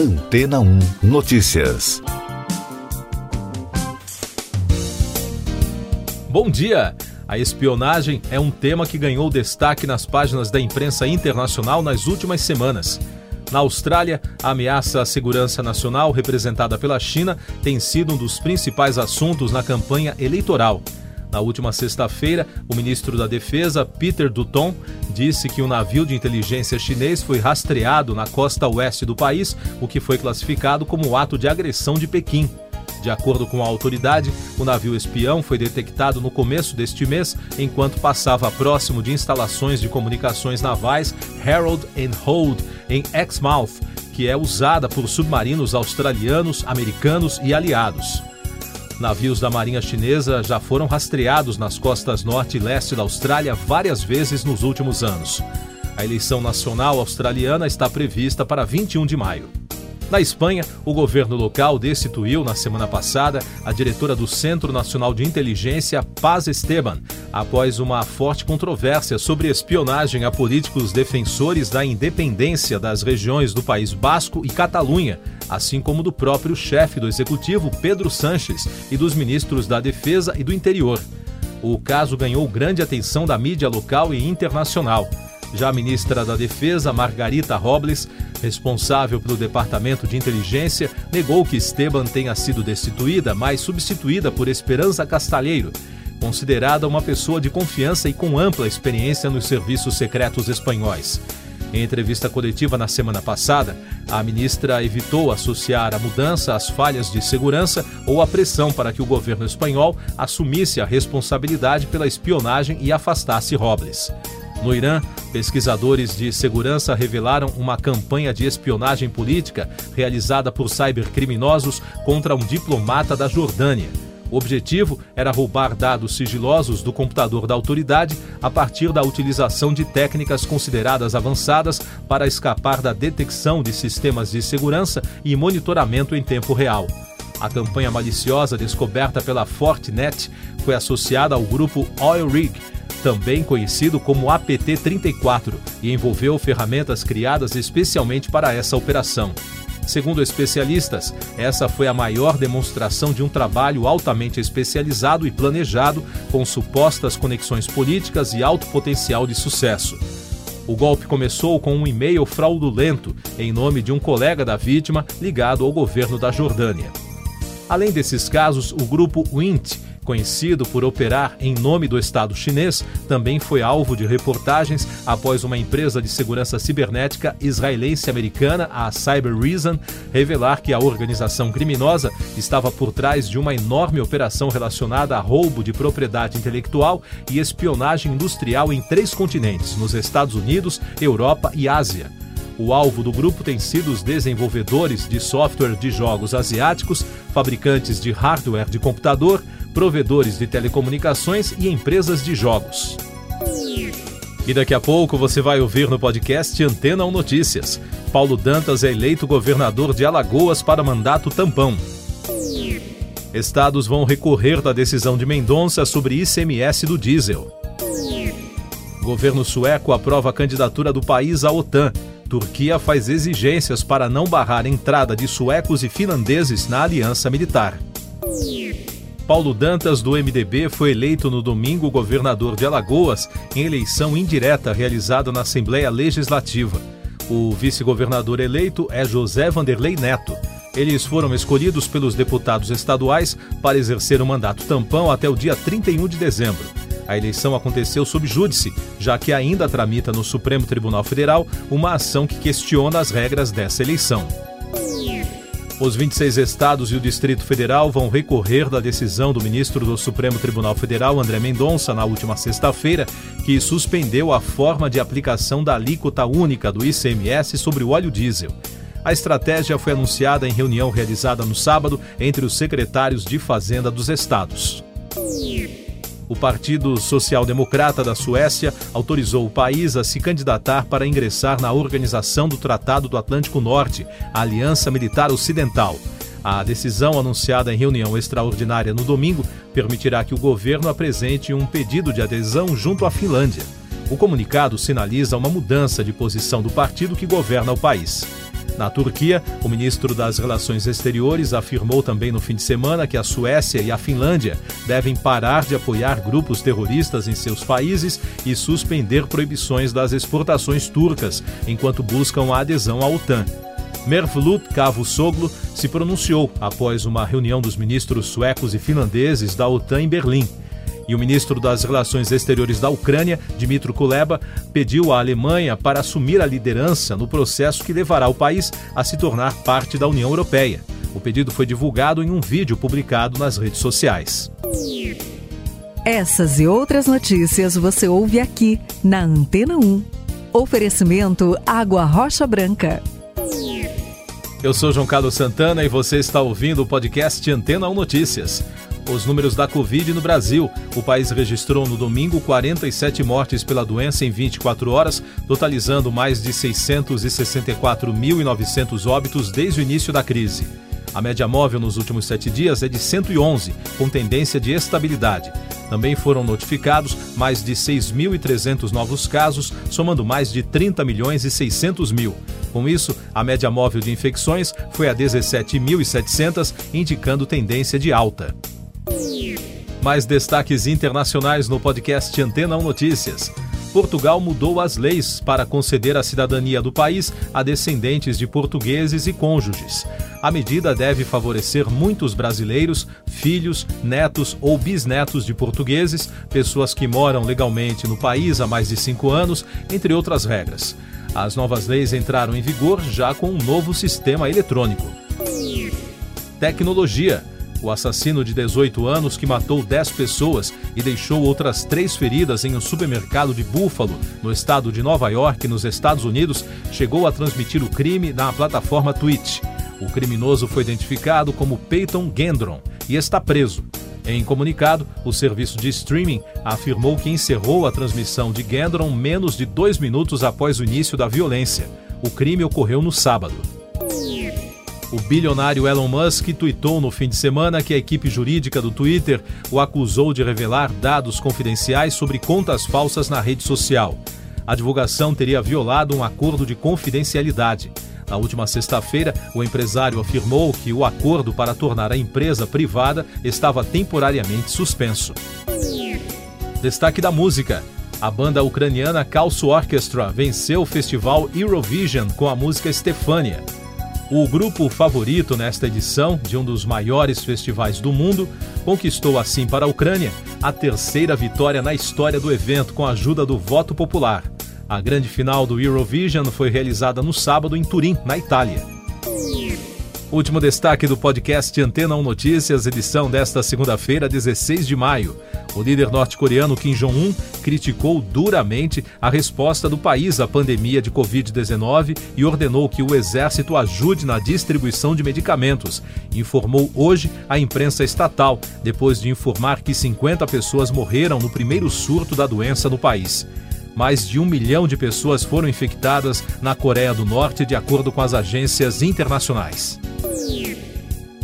Antena 1 Notícias. Bom dia! A espionagem é um tema que ganhou destaque nas páginas da imprensa internacional nas últimas semanas. Na Austrália, a ameaça à segurança nacional representada pela China tem sido um dos principais assuntos na campanha eleitoral. Na última sexta-feira, o ministro da Defesa, Peter Dutton, disse que um navio de inteligência chinês foi rastreado na costa oeste do país, o que foi classificado como ato de agressão de Pequim. De acordo com a autoridade, o navio espião foi detectado no começo deste mês, enquanto passava próximo de instalações de comunicações navais Harold and Hold, em Exmouth, que é usada por submarinos australianos, americanos e aliados. Navios da Marinha Chinesa já foram rastreados nas costas norte e leste da Austrália várias vezes nos últimos anos. A eleição nacional australiana está prevista para 21 de maio. Na Espanha, o governo local destituiu na semana passada a diretora do Centro Nacional de Inteligência, Paz Esteban, após uma forte controvérsia sobre espionagem a políticos defensores da independência das regiões do País Basco e Catalunha, assim como do próprio chefe do executivo, Pedro Sanches, e dos ministros da Defesa e do Interior. O caso ganhou grande atenção da mídia local e internacional. Já a ministra da Defesa, Margarita Robles, responsável pelo Departamento de Inteligência, negou que Esteban tenha sido destituída, mas substituída por Esperança Castalheiro, considerada uma pessoa de confiança e com ampla experiência nos serviços secretos espanhóis. Em entrevista coletiva na semana passada, a ministra evitou associar a mudança às falhas de segurança ou à pressão para que o governo espanhol assumisse a responsabilidade pela espionagem e afastasse Robles. No Irã, pesquisadores de segurança revelaram uma campanha de espionagem política realizada por cybercriminosos contra um diplomata da Jordânia. O objetivo era roubar dados sigilosos do computador da autoridade a partir da utilização de técnicas consideradas avançadas para escapar da detecção de sistemas de segurança e monitoramento em tempo real. A campanha maliciosa descoberta pela Fortinet foi associada ao grupo Oil Rig, também conhecido como APT-34, e envolveu ferramentas criadas especialmente para essa operação. Segundo especialistas, essa foi a maior demonstração de um trabalho altamente especializado e planejado, com supostas conexões políticas e alto potencial de sucesso. O golpe começou com um e-mail fraudulento em nome de um colega da vítima ligado ao governo da Jordânia. Além desses casos, o grupo WINT conhecido por operar em nome do Estado chinês, também foi alvo de reportagens após uma empresa de segurança cibernética israelense-americana, a Cyber Reason, revelar que a organização criminosa estava por trás de uma enorme operação relacionada a roubo de propriedade intelectual e espionagem industrial em três continentes, nos Estados Unidos, Europa e Ásia. O alvo do grupo tem sido os desenvolvedores de software de jogos asiáticos, fabricantes de hardware de computador, provedores de telecomunicações e empresas de jogos. E daqui a pouco você vai ouvir no podcast Antena 1 Notícias. Paulo Dantas é eleito governador de Alagoas para mandato tampão. Estados vão recorrer da decisão de Mendonça sobre ICMS do diesel. Governo sueco aprova a candidatura do país à OTAN. Turquia faz exigências para não barrar entrada de suecos e finlandeses na aliança militar. Paulo Dantas, do MDB, foi eleito no domingo governador de Alagoas em eleição indireta realizada na Assembleia Legislativa. O vice-governador eleito é José Vanderlei Neto. Eles foram escolhidos pelos deputados estaduais para exercer o mandato tampão até o dia 31 de dezembro. A eleição aconteceu sob júdice, já que ainda tramita no Supremo Tribunal Federal uma ação que questiona as regras dessa eleição. Os 26 estados e o Distrito Federal vão recorrer da decisão do ministro do Supremo Tribunal Federal, André Mendonça, na última sexta-feira, que suspendeu a forma de aplicação da alíquota única do ICMS sobre o óleo diesel. A estratégia foi anunciada em reunião realizada no sábado entre os secretários de Fazenda dos estados. O Partido Social Democrata da Suécia autorizou o país a se candidatar para ingressar na Organização do Tratado do Atlântico Norte, a Aliança Militar Ocidental. A decisão, anunciada em reunião extraordinária no domingo, permitirá que o governo apresente um pedido de adesão junto à Finlândia. O comunicado sinaliza uma mudança de posição do partido que governa o país. Na Turquia, o ministro das Relações Exteriores afirmou também no fim de semana que a Suécia e a Finlândia devem parar de apoiar grupos terroristas em seus países e suspender proibições das exportações turcas, enquanto buscam a adesão à OTAN. Mervlut Cavusoglu se pronunciou após uma reunião dos ministros suecos e finlandeses da OTAN em Berlim. E o ministro das Relações Exteriores da Ucrânia, Dmitry Kuleba, pediu à Alemanha para assumir a liderança no processo que levará o país a se tornar parte da União Europeia. O pedido foi divulgado em um vídeo publicado nas redes sociais. Essas e outras notícias você ouve aqui na Antena 1. Oferecimento Água Rocha Branca. Eu sou João Carlos Santana e você está ouvindo o podcast Antena 1 Notícias. Os números da Covid no Brasil. O país registrou no domingo 47 mortes pela doença em 24 horas, totalizando mais de 664.900 óbitos desde o início da crise. A média móvel nos últimos sete dias é de 111, com tendência de estabilidade. Também foram notificados mais de 6.300 novos casos, somando mais de 30 milhões e 600 mil. Com isso, a média móvel de infecções foi a 17.700, indicando tendência de alta. Mais destaques internacionais no podcast Antena 1 Notícias. Portugal mudou as leis para conceder a cidadania do país a descendentes de portugueses e cônjuges. A medida deve favorecer muitos brasileiros, filhos, netos ou bisnetos de portugueses, pessoas que moram legalmente no país há mais de cinco anos, entre outras regras. As novas leis entraram em vigor já com um novo sistema eletrônico. Tecnologia. O assassino de 18 anos que matou 10 pessoas e deixou outras três feridas em um supermercado de Buffalo, no estado de Nova York, nos Estados Unidos, chegou a transmitir o crime na plataforma Twitch. O criminoso foi identificado como Peyton Gendron e está preso. Em comunicado, o serviço de streaming afirmou que encerrou a transmissão de Gendron menos de dois minutos após o início da violência. O crime ocorreu no sábado. O bilionário Elon Musk tweetou no fim de semana que a equipe jurídica do Twitter o acusou de revelar dados confidenciais sobre contas falsas na rede social. A divulgação teria violado um acordo de confidencialidade. Na última sexta-feira, o empresário afirmou que o acordo para tornar a empresa privada estava temporariamente suspenso. Destaque da música. A banda ucraniana Calço Orchestra venceu o festival Eurovision com a música Stefania. O grupo favorito nesta edição de um dos maiores festivais do mundo conquistou assim para a Ucrânia a terceira vitória na história do evento com a ajuda do voto popular. A grande final do Eurovision foi realizada no sábado em Turim, na Itália. Último destaque do podcast Antena 1 Notícias, edição desta segunda-feira, 16 de maio. O líder norte-coreano Kim Jong-un criticou duramente a resposta do país à pandemia de Covid-19 e ordenou que o exército ajude na distribuição de medicamentos. Informou hoje a imprensa estatal, depois de informar que 50 pessoas morreram no primeiro surto da doença no país. Mais de um milhão de pessoas foram infectadas na Coreia do Norte, de acordo com as agências internacionais.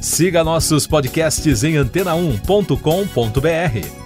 Siga nossos podcasts em antena1.com.br.